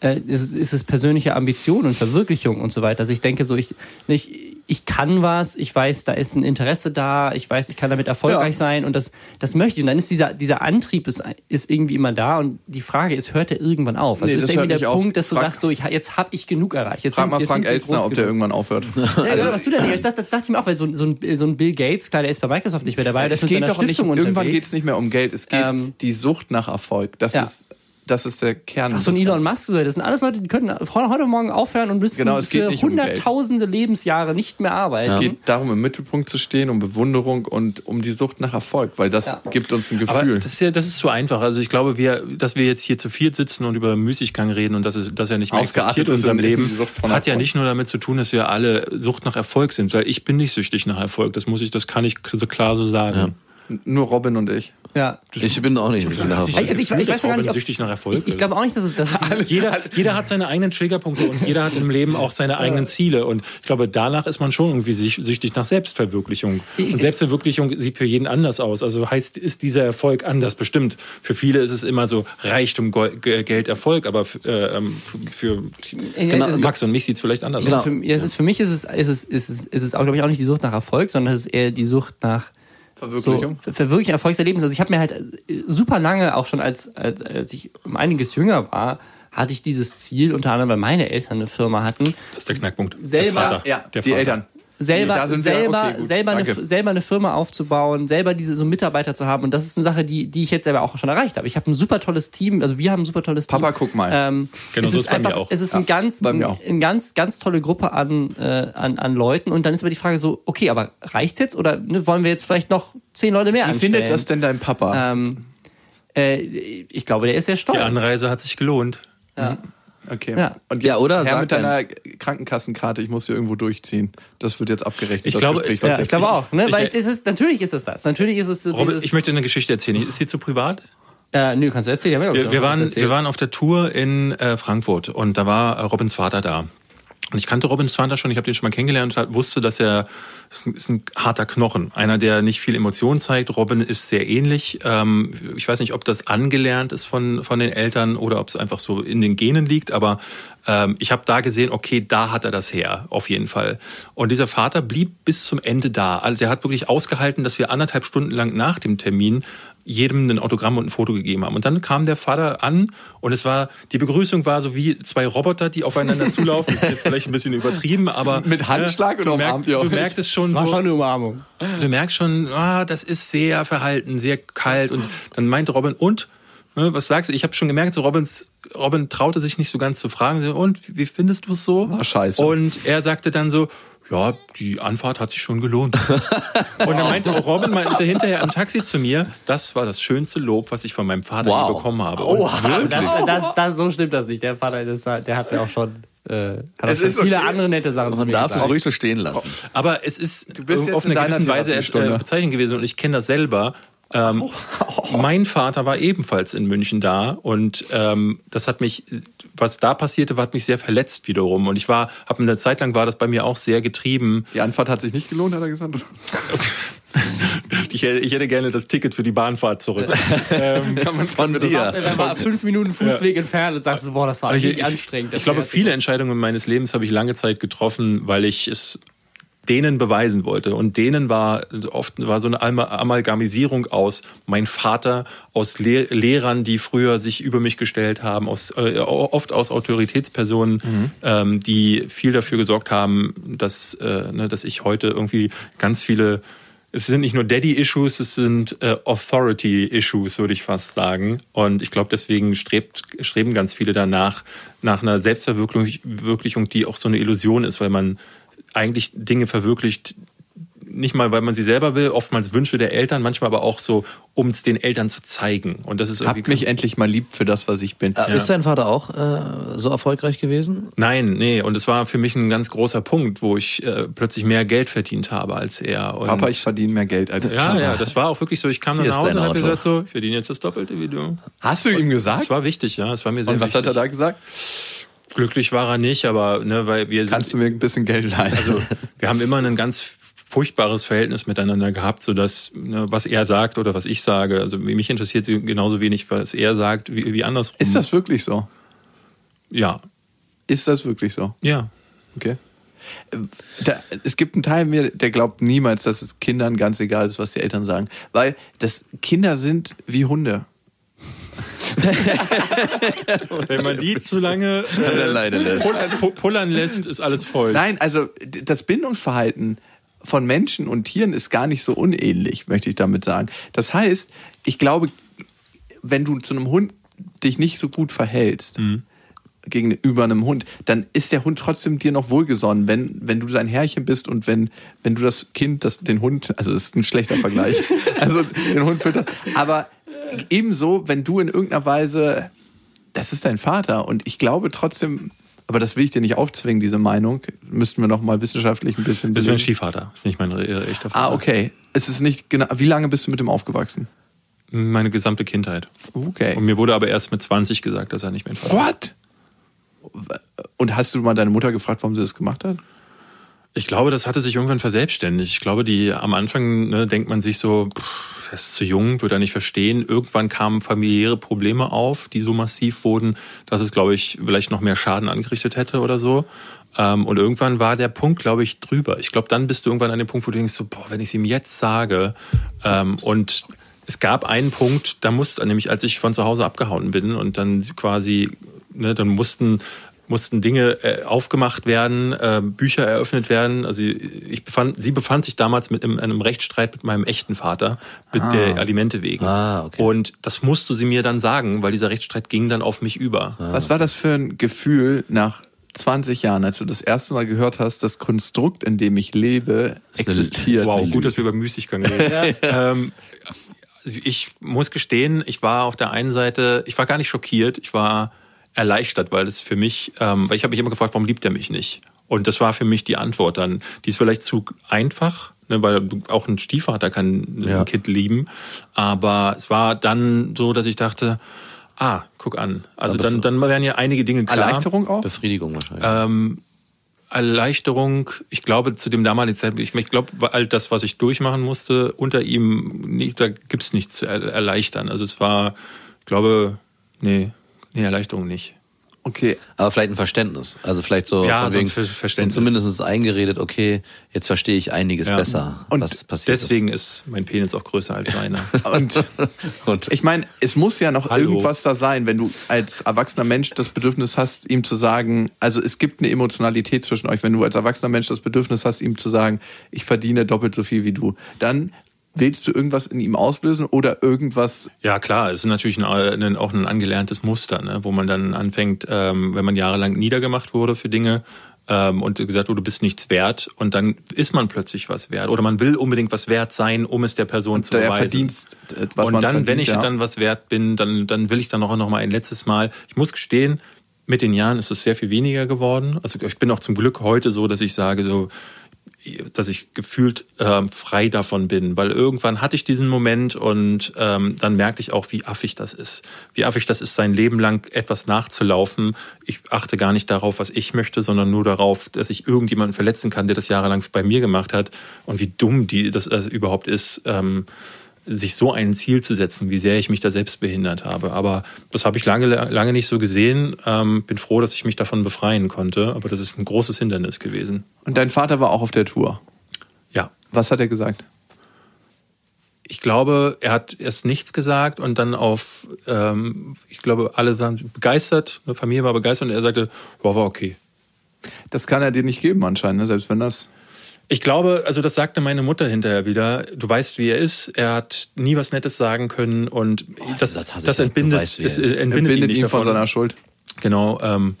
äh, ist, ist es persönliche Ambition und Verwirklichung und so weiter. Also ich denke so, ich, ich, ich kann was, ich weiß, da ist ein Interesse da, ich weiß, ich kann damit erfolgreich Ja. sein und das, das möchte ich. Und dann ist dieser, dieser Antrieb ist, ist irgendwie immer da und die Frage ist, hört er irgendwann auf? Also Nee, ist das irgendwie der auf. Punkt, dass du Frag- sagst, so, ich, jetzt habe ich genug erreicht. Jetzt Frag sind- mal Frank groß ob der irgendwann aufhört. Ja, genau, was du denn denkst, das, das dachte ich mir auch, weil so, ein- so, ein, so ein Bill Gates, klar, der ist bei Microsoft nicht mehr dabei, der ist es mit geht seiner doch nicht, irgendwann geht es nicht mehr um Geld. Es geht Ähm, die Sucht nach Erfolg. Das, Ja. ist, das ist der Kern. Ach, so ein des Elon. Musk, so, das sind alles Leute, die können heute Morgen aufhören und müssen Genau, es geht für nicht um hunderttausende Lebensjahre nicht mehr arbeiten. Es geht darum, im Mittelpunkt zu stehen, um Bewunderung und um die Sucht nach Erfolg, weil das Ja. gibt uns ein Aber Gefühl. das ist ja, das ist zu einfach. Also ich glaube, wir, dass wir jetzt hier zu viert sitzen und über Müßiggang reden und dass es, dass er nicht mehr Ausgeartet existiert in ist unserem Leben, hat ja nicht nur damit zu tun, dass wir alle Sucht nach Erfolg sind, weil ich bin nicht süchtig nach Erfolg. Das muss ich, das kann ich so klar so sagen. Nur Robin und ich. Ja. Ich bin auch nicht ein bisschen Also ich, ich, ich weiß ja gar nicht, ob süchtig nach Erfolg. ich, ich glaube auch nicht, dass es, dass es jeder, jeder hat seine eigenen Triggerpunkte und jeder hat im Leben auch seine eigenen Ziele. Und ich glaube, danach ist man schon irgendwie süchtig nach Selbstverwirklichung. Ich- Und Selbstverwirklichung sieht für jeden anders aus. Also heißt, ist dieser Erfolg anders bestimmt. Für viele ist es immer so Reichtum, Geld, Erfolg, aber äh, ähm, für Genau. Max und mich sieht es vielleicht anders Ja, aus. für, ja, es ist, für mich ist es, ist es, ist es, ist es auch, glaube ich, auch nicht die Sucht nach Erfolg, sondern es ist eher die Sucht nach Verwirklichung. So, Ver- Verwirklichung Erfolgserlebnis. Also ich habe mir halt äh, super lange, auch schon als, als, als ich um einiges jünger war, hatte ich dieses Ziel, unter anderem weil meine Eltern eine Firma hatten, Das ist der Knackpunkt. Selber- der Vater. Ja, der die Vater. Eltern. Selber, wir- selber, okay, gut, selber, eine, selber eine Firma aufzubauen, selber diese so Mitarbeiter zu haben. Und das ist eine Sache, die, die ich jetzt selber auch schon erreicht habe. Ich habe ein super tolles Team, also wir haben ein super tolles Team. Papa, guck mal. Ähm, Genau, es so ist ist bei mir einfach, auch. es ist Ja, ein ganz, ein, ein ganz, ganz tolle Gruppe an, äh, an, an Leuten. Und dann ist aber die Frage so, okay, aber reicht's jetzt oder ne, wollen wir jetzt vielleicht noch zehn Leute mehr Wie anstellen? findet das denn dein Papa? Ähm, äh, ich glaube, der ist sehr stolz. Die Anreise hat sich gelohnt. Okay. Ja. Und Ja, oder Herr sagt mit deiner Krankenkassenkarte, ich muss hier irgendwo durchziehen. Das wird jetzt abgerechnet. Ich das glaube- Gespräch, Ja, ich glaube auch. Ne? ich- Weil ich, das ist, natürlich ist es das. Natürlich ist es Robin, dieses, ich möchte eine Geschichte erzählen. Ist sie zu privat? äh, nö, kannst du erzählen? Ja, Wir, wir, waren, wir waren auf der Tour in äh, Frankfurt und da war äh, Robins Vater da. Und ich kannte Robins Vater schon, ich habe den schon mal kennengelernt und wusste, dass er ist ein, ist ein harter Knochen. Einer, der nicht viel Emotion zeigt. Robin ist sehr ähnlich. Ähm, ich weiß nicht, ob das angelernt ist von, von den Eltern oder ob es einfach so in den Genen liegt, aber ähm, ich habe da gesehen, okay, da hat er das her, auf jeden Fall. Und dieser Vater blieb bis zum Ende da. Also der hat wirklich ausgehalten, dass wir anderthalb Stunden lang nach dem Termin jedem ein Autogramm und ein Foto gegeben haben. Und dann kam der Vater an und es war, die Begrüßung war so wie zwei Roboter, die aufeinander zulaufen. Das ist jetzt vielleicht ein bisschen übertrieben, aber. Mit Handschlag äh, oder du, umarmt ihr du euch? merktest schon war so, schon eine Umarmung. du merkst schon, ah, das ist sehr verhalten, sehr kalt. Und dann meinte Robin, und? Ne, Was sagst du? Ich habe schon gemerkt, so Robins, Robin traute sich nicht so ganz zu fragen. Und wie findest du es so? War scheiße. Und er sagte dann so, ja, die Anfahrt hat sich schon gelohnt. Und dann meinte auch Robin meinte hinterher im Taxi zu mir, das war das schönste Lob, was ich von meinem Vater Wow. bekommen habe. Und Das, das, das, so stimmt das nicht. Der Vater, das, der hat mir auch schon, äh, hat auch Es schon ist viele okay. andere nette Sachen zu Man mir darf es ruhig so stehen lassen. Aber es ist bist jetzt auf in eine deiner gewisse Weise äh, bezeichnend gewesen und ich kenne das selber. Ähm, Mein Vater war ebenfalls in München da und ähm, das hat mich, was da passierte, hat mich sehr verletzt wiederum. Und ich war, habe eine Zeit lang war das bei mir auch sehr getrieben. Die Anfahrt hat sich nicht gelohnt, hat er gesagt. Ich, hätte- ich hätte gerne das Ticket für die Bahnfahrt zurück. ähm, Von dir. Er war fünf Minuten Fußweg entfernt und sagte so, boah, das war ich- richtig ich- anstrengend. Ich glaube, viele Entscheidungen meines Lebens habe ich lange Zeit getroffen, weil ich es denen beweisen wollte. Und denen war oft war so eine Ama- Amalgamisierung aus mein Vater, aus Lehr Lehrern, die früher sich über mich gestellt haben, aus, äh, oft aus Autoritätspersonen, ähm, die viel dafür gesorgt haben, dass, äh, ne, dass ich heute irgendwie ganz viele es sind nicht nur Daddy-Issues, es sind äh, Authority-Issues, würde ich fast sagen. Und ich glaube, deswegen strebt, streben ganz viele danach, nach einer Selbstverwirklichung, die auch so eine Illusion ist, weil man eigentlich Dinge verwirklicht, nicht mal, weil man sie selber will, oftmals Wünsche der Eltern, manchmal aber auch so, um es den Eltern zu zeigen. Und das ist irgendwie Habt mich endlich mal lieb für das, was ich bin. Äh, Ist dein Vater auch äh, so erfolgreich gewesen? Nein, nee. Und es war für mich ein ganz großer Punkt, wo ich äh, plötzlich mehr Geld verdient habe als er. Und Papa, ich verdiene mehr Geld als Ja, ja, das war auch wirklich so. Ich kam dann Hier nach ist Hause und habe gesagt so, ich verdiene jetzt das Doppelte wie du. Hast du ihm gesagt? Das war wichtig, ja. Das war mir sehr Und was wichtig. hat er da gesagt? Glücklich war er nicht, aber ne, weil wir Kannst du mir ein bisschen Geld leihen? also wir haben immer ein ganz furchtbares Verhältnis miteinander gehabt, so dass ne, was er sagt oder was ich sage, also mich interessiert genauso wenig, was er sagt, wie, wie andersrum. ist das wirklich so? Ja, Ist das wirklich so? ja. Okay. Ähm, Da, es gibt einen Teil mir, der glaubt niemals, dass es Kindern ganz egal ist, was die Eltern sagen. Weil das Kinder sind wie Hunde. Wenn man die zu lange äh, lässt. pullern, pu- pullern lässt, ist alles voll. Nein, also das Bindungsverhalten von Menschen und Tieren ist gar nicht so unähnlich, möchte ich damit sagen. Das heißt, ich glaube, wenn du zu einem Hund dich nicht so gut verhältst, gegenüber einem Hund, dann ist der Hund trotzdem dir noch wohlgesonnen, wenn, wenn du sein Herrchen bist und wenn, wenn du das Kind, das, den Hund, also das ist ein schlechter Vergleich, also den Hund füttert, aber ebenso, wenn du in irgendeiner Weise, das ist dein Vater und ich glaube trotzdem, aber das will ich dir nicht aufzwingen, diese Meinung. Müssten wir noch mal wissenschaftlich ein bisschen Das wäre ein belegen. Stiefvater, ist nicht mein äh, echter Vater. Ah, okay. Es ist nicht genau. Wie lange bist du mit dem aufgewachsen? Meine gesamte Kindheit. Okay. Und mir wurde aber erst mit 20 gesagt, dass er nicht mein Vater ist. What? Und hast du mal deine Mutter gefragt, warum sie das gemacht hat? Ich glaube, das hatte sich irgendwann verselbstständigt. Ich glaube, die am Anfang ne, denkt man sich so, pff, er ist zu jung, wird er nicht verstehen. Irgendwann kamen familiäre Probleme auf, die so massiv wurden, dass es, glaube ich, vielleicht noch mehr Schaden angerichtet hätte oder so. Ähm, und irgendwann war der Punkt, glaube ich, drüber. Ich glaube, dann bist du irgendwann an dem Punkt, wo du denkst, so, boah, wenn ich es ihm jetzt sage. Ähm, und es gab einen Punkt, da musste, nämlich als ich von zu Hause abgehauen bin und dann quasi, ne, dann mussten mussten Dinge äh, aufgemacht werden, äh, Bücher eröffnet werden. Also ich befand, sie befand sich damals mit in einem Rechtsstreit mit meinem echten Vater, mit der Alimente wegen. Ah, okay. Und das musste sie mir dann sagen, weil dieser Rechtsstreit ging dann auf mich über. Was war das für ein Gefühl nach 20 Jahren, als du das erste Mal gehört hast, das Konstrukt, in dem ich lebe, existiert? Wow, gut, dass wir über Müßiggang reden. ähm, also ich muss gestehen, ich war auf der einen Seite, ich war gar nicht schockiert, ich war erleichtert, weil es für mich, ähm, weil ich habe mich immer gefragt, warum liebt er mich nicht? Und das war für mich die Antwort dann. Die ist vielleicht zu einfach, ne, weil auch ein Stiefvater kann Ja. ein Kind lieben, aber es war dann so, dass ich dachte, ah, guck an. Also Aber dann, dann wären ja einige Dinge klar. Erleichterung auch? Befriedigung wahrscheinlich. Ähm, Erleichterung, ich glaube, zu dem damaligen Zeitpunkt, ich, ich glaube, all das, was ich durchmachen musste, unter ihm, nicht, da gibt's nichts zu er erleichtern. Also es war, ich glaube, nee, nee, Erleichterung nicht. Okay. Aber vielleicht ein Verständnis. Also vielleicht so Ja, von so ein wegen, Ver- Verständnis. so zumindest eingeredet, okay, jetzt verstehe ich einiges Ja. besser, Und was passiert Deswegen ist mein Penis auch größer als seiner. Und ist. Und ich meine, es muss ja noch Hallo. irgendwas da sein, wenn du als erwachsener Mensch das Bedürfnis hast, ihm zu sagen, also es gibt eine Emotionalität zwischen euch, wenn du als erwachsener Mensch das Bedürfnis hast, ihm zu sagen, ich verdiene doppelt so viel wie du, dann willst du irgendwas in ihm auslösen oder irgendwas Ja, klar, es ist natürlich ein, ein, auch ein angelerntes Muster, ne, wo man dann anfängt, ähm, wenn man jahrelang niedergemacht wurde für Dinge ähm, und gesagt wurde, du bist nichts wert und dann ist man plötzlich was wert oder man will unbedingt was wert sein, um es der Person zu der beweisen. Verdienst, äh, was und man dann, verdient, wenn ich ja. dann was wert bin, dann, dann will ich dann noch, noch mal ein letztes Mal. Ich muss gestehen, mit den Jahren ist es sehr viel weniger geworden. Also ich bin auch zum Glück heute so, dass ich sage so, dass ich gefühlt ähm, frei davon bin, weil irgendwann hatte ich diesen Moment und ähm, dann merkte ich auch, wie affig das ist. Wie affig das ist, sein Leben lang etwas nachzulaufen. Ich achte gar nicht darauf, was ich möchte, sondern nur darauf, dass ich irgendjemanden verletzen kann, der das jahrelang bei mir gemacht hat. Und wie dumm die das äh, überhaupt ist, ähm, sich so ein Ziel zu setzen, wie sehr ich mich da selbst behindert habe. Aber das habe ich lange, lange nicht so gesehen. Ähm, bin froh, dass ich mich davon befreien konnte. Aber das ist ein großes Hindernis gewesen. Und dein Vater war auch auf der Tour. Ja, Was hat er gesagt? ich glaube, er hat erst nichts gesagt und dann auf, ähm, ich glaube, alle waren begeistert, eine Familie war begeistert und er sagte, wow, war okay. Das kann er dir nicht geben anscheinend, ne? selbst wenn das. Ich glaube, also das sagte meine Mutter hinterher wieder. Du weißt, wie er ist. Er hat nie was Nettes sagen können und das, ich das. Du entbindet, weißt, es, Er entbindet, ihn nicht ihn von seiner Schuld. Genau. Ähm,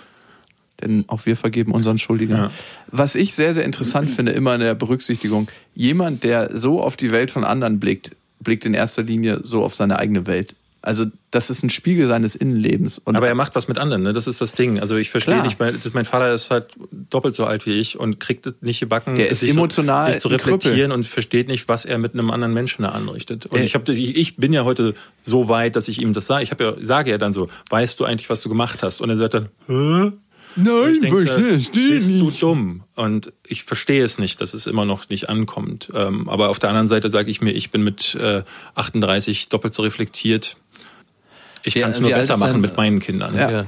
Denn auch wir vergeben unseren Schuldigen. Ja. Was ich sehr, sehr interessant finde, immer in der Berücksichtigung, jemand, der so auf die Welt von anderen blickt, blickt in erster Linie so auf seine eigene Welt. Also das ist ein Spiegel seines Innenlebens. Und aber er macht was mit anderen, ne? Das ist das Ding. Also ich verstehe Klar. nicht, mein, mein Vater ist halt doppelt so alt wie ich und kriegt nicht gebacken, Der ist sich, emotional so, sich zu Krüppel. reflektieren und versteht nicht, was er mit einem anderen Menschen da anrichtet. Und Äh. ich, hab das, ich, ich bin ja heute so weit, dass ich ihm das sage. Ich ja, sage ja dann so, weißt du eigentlich, was du gemacht hast? Und er sagt dann, Hä? Nein, ich denke, bist du dumm? Und ich verstehe es nicht, dass es immer noch nicht ankommt. Ähm, aber auf der anderen Seite sage ich mir, ich bin mit äh, 38 doppelt so reflektiert. Ich kann es nur besser machen denn- mit meinen Kindern. Ja.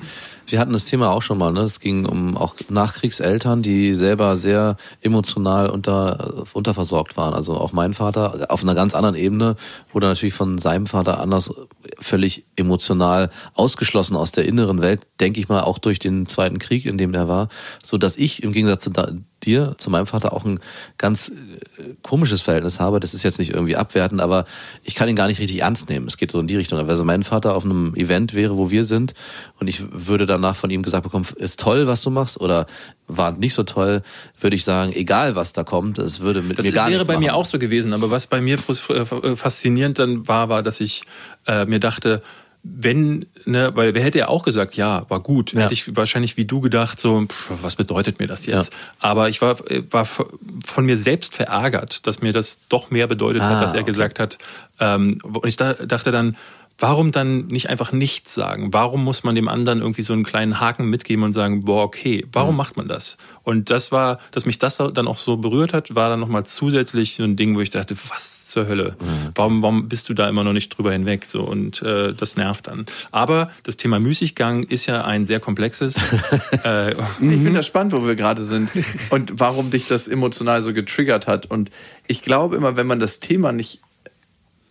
Wir hatten das Thema auch schon mal, ne? Es ging um auch Nachkriegseltern, die selber sehr emotional unter, unterversorgt waren. Also auch mein Vater auf einer ganz anderen Ebene wurde natürlich von seinem Vater anders völlig emotional ausgeschlossen aus der inneren Welt, denke ich mal, auch durch den Zweiten Krieg, in dem er war, so dass ich im Gegensatz zu da, dir, zu meinem Vater auch ein ganz äh, komisches Verhältnis habe. Das ist jetzt nicht irgendwie abwertend, aber ich kann ihn gar nicht richtig ernst nehmen. Es geht so in die Richtung. Also mein Vater auf einem Event wäre, wo wir sind und ich würde danach von ihm gesagt bekommen, ist toll, was du machst oder war nicht so toll, würde ich sagen, egal was da kommt, es würde mit Das mir gar wäre nichts bei machen. mir auch so gewesen, aber was bei mir äh, faszinierend dann war, war, dass ich äh, mir dachte, wenn, ne, weil wer hätte ja auch gesagt, ja, war gut. Ja. Hätte ich wahrscheinlich wie du gedacht, so, pff, was bedeutet mir das jetzt? Aber ich war, war von mir selbst verärgert, dass mir das doch mehr bedeutet Ah, hat, dass er okay. gesagt hat. Ähm, und ich da, dachte dann, warum dann nicht einfach nichts sagen? Warum muss man dem anderen irgendwie so einen kleinen Haken mitgeben und sagen, boah, okay, warum macht man das? Und das war, dass mich das dann auch so berührt hat, war dann nochmal zusätzlich so ein Ding, wo ich dachte, was zur Hölle? Warum, warum bist du da immer noch nicht drüber hinweg? So, und äh, das nervt dann. Aber das Thema Müßiggang ist ja ein sehr komplexes. äh, Ich finde das spannend, wo wir gerade sind und warum dich das emotional so getriggert hat. Und ich glaube immer, wenn man das Thema nicht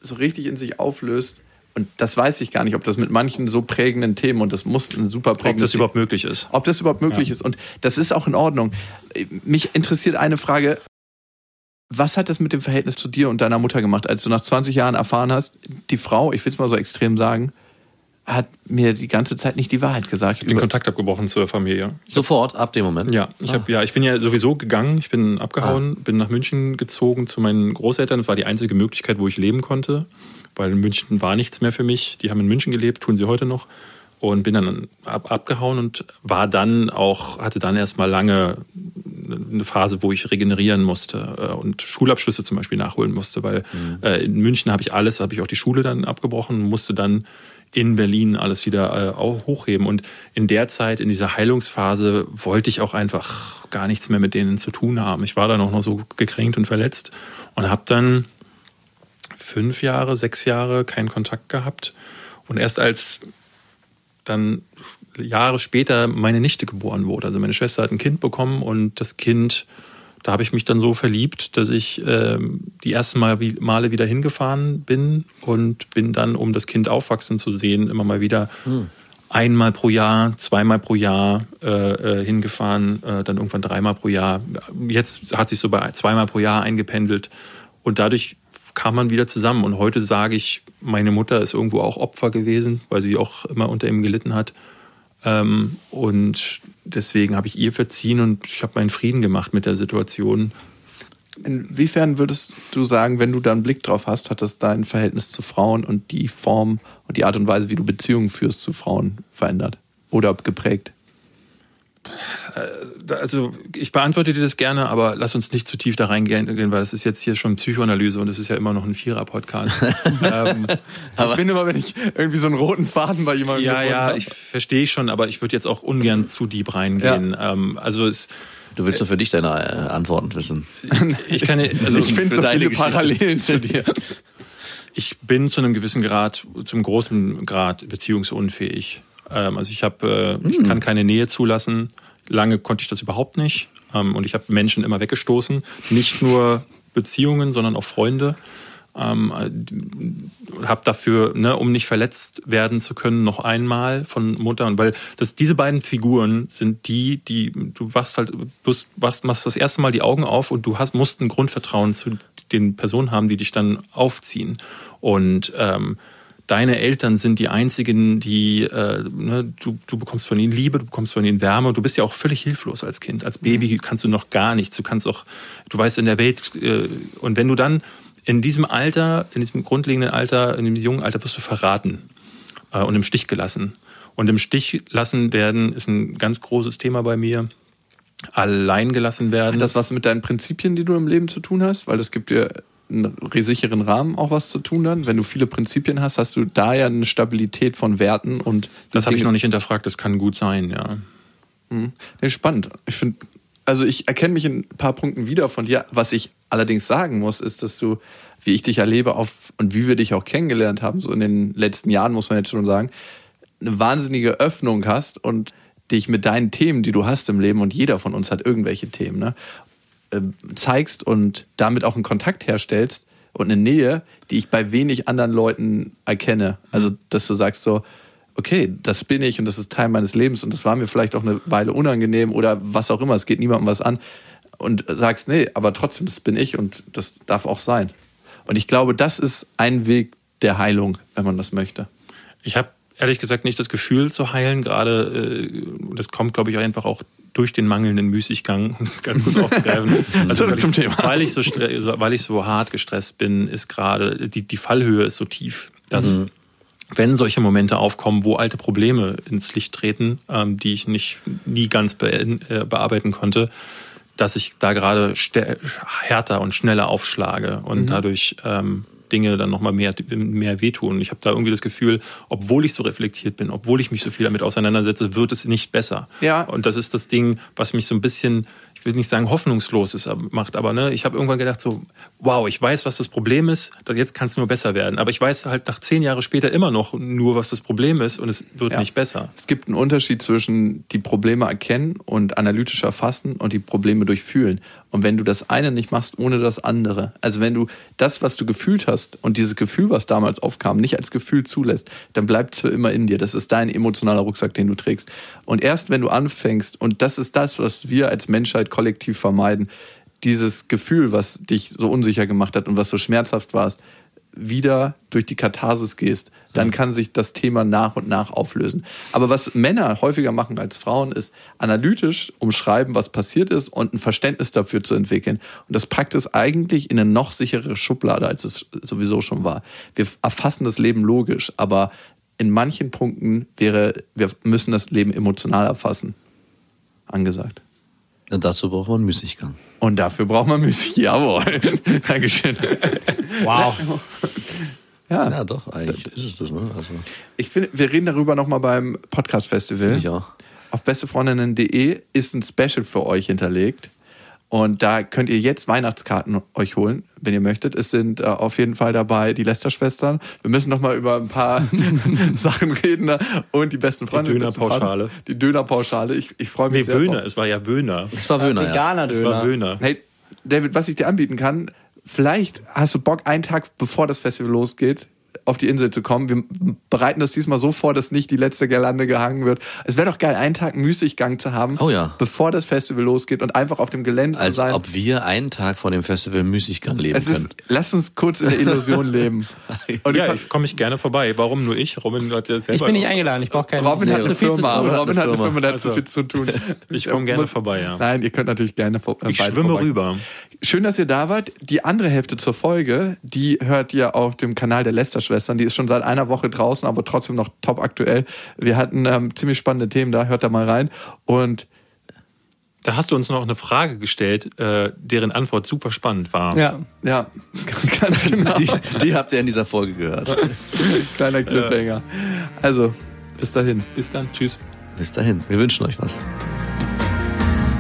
so richtig in sich auflöst, und das weiß ich gar nicht, ob das mit manchen so prägenden Themen, und das muss ein super ob prägendes das überhaupt möglich ist. ob das überhaupt möglich Ja. ist. Und das ist auch in Ordnung. Mich interessiert eine Frage. Was hat das mit dem Verhältnis zu dir und deiner Mutter gemacht, als du nach 20 Jahren erfahren hast, die Frau, ich will es mal so extrem sagen, hat mir die ganze Zeit nicht die Wahrheit gesagt. Den Über- Kontakt abgebrochen zur Familie. Sofort, ab dem Moment. Ja, ich habe ja, ich bin ja sowieso gegangen, ich bin abgehauen, bin nach München gezogen zu meinen Großeltern. Das war die einzige Möglichkeit, wo ich leben konnte, weil in München war nichts mehr für mich. Die haben in München gelebt, tun sie heute noch. Und bin dann ab, abgehauen und war dann auch, hatte dann erstmal lange eine Phase, wo ich regenerieren musste äh, und Schulabschlüsse zum Beispiel nachholen musste, weil äh, in München habe ich alles, habe ich auch die Schule dann abgebrochen, musste dann in Berlin alles wieder äh, hochheben. Und in der Zeit, in dieser Heilungsphase, wollte ich auch einfach gar nichts mehr mit denen zu tun haben. Ich war dann auch noch so gekränkt und verletzt und habe dann fünf Jahre, sechs Jahre keinen Kontakt gehabt. Und erst als dann Jahre später meine Nichte geboren wurde. Also meine Schwester hat ein Kind bekommen und das Kind, da habe ich mich dann so verliebt, dass ich ähm, die ersten Mal, Male wieder hingefahren bin und bin dann, um das Kind aufwachsen zu sehen, immer mal wieder einmal pro Jahr, zweimal pro Jahr äh, äh, hingefahren, äh, dann irgendwann dreimal pro Jahr. Jetzt hat sich so bei zweimal pro Jahr eingependelt und dadurch kam man wieder zusammen. Und heute sage ich, meine Mutter ist irgendwo auch Opfer gewesen, weil sie auch immer unter ihm gelitten hat. Ähm, und deswegen habe ich ihr verziehen und ich habe meinen Frieden gemacht mit der Situation. Inwiefern würdest du sagen, wenn du da einen Blick drauf hast, hat das dein Verhältnis zu Frauen und die Form und die Art und Weise, wie du Beziehungen führst zu Frauen verändert oder geprägt? Also ich beantworte dir das gerne, aber lass uns nicht zu tief da reingehen, weil das ist jetzt hier schon Psychoanalyse und es ist ja immer noch ein Vierer-Podcast. ähm, ich bin immer, wenn ich irgendwie so einen roten Faden bei jemandem ja, ja, habe. ich verstehe schon, aber ich würde jetzt auch ungern zu deep reingehen. Ähm, also es, Du willst doch für dich deine äh, Antworten wissen. ich kann, ja- also ich finde so deine viele Geschichte. Parallelen zu dir. ich bin zu einem gewissen Grad, zum großen Grad beziehungsunfähig. Ähm, also ich habe, äh, ich kann keine Nähe zulassen. Lange konnte ich das überhaupt nicht. Ähm, und ich habe Menschen immer weggestoßen. Nicht nur Beziehungen, sondern auch Freunde. Ähm, habe dafür, ne, um nicht verletzt werden zu können, noch einmal von Mutter und weil das diese beiden Figuren sind die, die du wachst halt, wirst, wachst, machst das erste Mal die Augen auf und du hast musst ein Grundvertrauen zu den Personen haben, die dich dann aufziehen und ähm, deine Eltern sind die einzigen, die äh, ne, du, du bekommst von ihnen Liebe, du bekommst von ihnen Wärme und du bist ja auch völlig hilflos als Kind. Als Baby kannst du noch gar nichts. Du kannst auch, du weißt in der Welt äh, und wenn du dann in diesem Alter, in diesem grundlegenden Alter, in diesem jungen Alter wirst du verraten äh, und im Stich gelassen. Und im Stich lassen werden ist ein ganz großes Thema bei mir. Allein gelassen werden. Hat das was mit deinen Prinzipien, die du im Leben zu tun hast? Weil das gibt dir einen sicheren Rahmen auch was zu tun dann. Wenn du viele Prinzipien hast, hast du da ja eine Stabilität von Werten und das habe ich noch nicht hinterfragt, das kann gut sein, ja. Nee, spannend. Ich finde, also ich erkenne mich in ein paar Punkten wieder von dir. Was ich allerdings sagen muss, ist, dass du, wie ich dich erlebe auf, und wie wir dich auch kennengelernt haben, so in den letzten Jahren, muss man jetzt schon sagen, eine wahnsinnige Öffnung hast und dich mit deinen Themen, die du hast im Leben, und jeder von uns hat irgendwelche Themen, ne, ähm, zeigst und damit auch einen Kontakt herstellst und eine Nähe, die ich bei wenig anderen Leuten erkenne. Also, dass du sagst so, okay, das bin ich und das ist Teil meines Lebens und das war mir vielleicht auch eine Weile unangenehm oder was auch immer, es geht niemandem was an und sagst, nee, aber trotzdem, das bin ich und das darf auch sein. Und ich glaube, das ist ein Weg der Heilung, wenn man das möchte. Ich habe ehrlich gesagt nicht das Gefühl zu heilen, gerade äh, das kommt, glaube ich, einfach auch durch den mangelnden Müßiggang, um das ganz kurz aufzugreifen. Also, Zurück weil zum ich, Thema. Weil ich, so, weil ich so hart gestresst bin, ist gerade, die, die Fallhöhe ist so tief, dass wenn solche Momente aufkommen, wo alte Probleme ins Licht treten, ähm, die ich nicht nie ganz be äh, bearbeiten konnte, dass ich da gerade härter und schneller aufschlage und mhm. dadurch ähm, Dinge dann nochmal mehr, mehr wehtun. Ich habe da irgendwie das Gefühl, obwohl ich so reflektiert bin, obwohl ich mich so viel damit auseinandersetze, wird es nicht besser. Ja. Und das ist das Ding, was mich so ein bisschen ich will nicht sagen hoffnungslos ist, macht, aber ne, ich habe irgendwann gedacht so, wow, ich weiß, was das Problem ist, dass jetzt kann es nur besser werden. Aber ich weiß halt nach zehn Jahre später immer noch nur, was das Problem ist und es wird ja. nicht besser. Es gibt einen Unterschied zwischen die Probleme erkennen und analytisch erfassen und die Probleme durchfühlen. Und wenn du das eine nicht machst ohne das andere, also wenn du das, was du gefühlt hast und dieses Gefühl, was damals aufkam, nicht als Gefühl zulässt, dann bleibt es für immer in dir. Das ist dein emotionaler Rucksack, den du trägst. Und erst wenn du anfängst, und das ist das, was wir als Menschheit kollektiv vermeiden, dieses Gefühl, was dich so unsicher gemacht hat und was so schmerzhaft war, wieder durch die Katharsis gehst, dann mhm. kann sich das Thema nach und nach auflösen. Aber was Männer häufiger machen als Frauen, ist analytisch umschreiben, was passiert ist und ein Verständnis dafür zu entwickeln. Und das packt es eigentlich in eine noch sichere Schublade, als es sowieso schon war. Wir erfassen das Leben logisch, aber in manchen Punkten wäre, wir müssen das Leben emotional erfassen. Angesagt. Und dazu braucht man Müßiggang. Und dafür braucht man Musik. Jawohl. Dankeschön. Wow. Ja, ja doch, eigentlich das, ist es das. Ne? Also. Ich finde, wir reden darüber nochmal beim Podcast-Festival. Ich auch. Auf bestefreundinnen.de ist ein Special für euch hinterlegt. Und da könnt ihr jetzt Weihnachtskarten euch holen, wenn ihr möchtet. Es sind äh, auf jeden Fall dabei die Lester-Schwestern. Wir müssen noch mal über ein paar Sachen reden. Ne? Und die besten Freunde. Die Dönerpauschale. Die Dönerpauschale. Ich, ich freue mich nee, sehr. Wöhner. Es war ja Wöhner. Es war Wöhner. Ja. Veganer Döner. Es war Wöhner. Hey, David, was ich dir anbieten kann, vielleicht hast du Bock, einen Tag bevor das Festival losgeht, auf die Insel zu kommen. Wir bereiten das diesmal so vor, dass nicht die letzte Girlande gehangen wird. Es wäre doch geil, einen Tag Müßiggang zu haben, oh ja. bevor das Festival losgeht und einfach auf dem Gelände Als zu sein. Als ob wir einen Tag vor dem Festival Müßiggang leben es können. lass uns kurz in der Illusion leben. Und ja, ich komme ich gerne vorbei. Warum nur ich? Robin hat ja selber Ich bin nicht eingeladen, ich brauche keine Robin nee, hat eine Firma, aber Robin hat eine Firma, hat also, zu viel zu tun. Ich komme gerne vorbei, ja. Nein, ihr könnt natürlich gerne vorbei. Ich schwimme vorbei. rüber. Schön, dass ihr da wart. Die andere Hälfte zur Folge, die hört ihr auf dem Kanal der Lester-Schwestern. Die ist schon seit einer Woche draußen, aber trotzdem noch top aktuell. Wir hatten ähm, ziemlich spannende Themen da, hört da mal rein. Und da hast du uns noch eine Frage gestellt, äh, deren Antwort super spannend war. Ja, ja, ganz genau. Die, die habt ihr in dieser Folge gehört. Kleiner Cliffhanger. Also, bis dahin. Bis dann. Tschüss. Bis dahin. Wir wünschen euch was.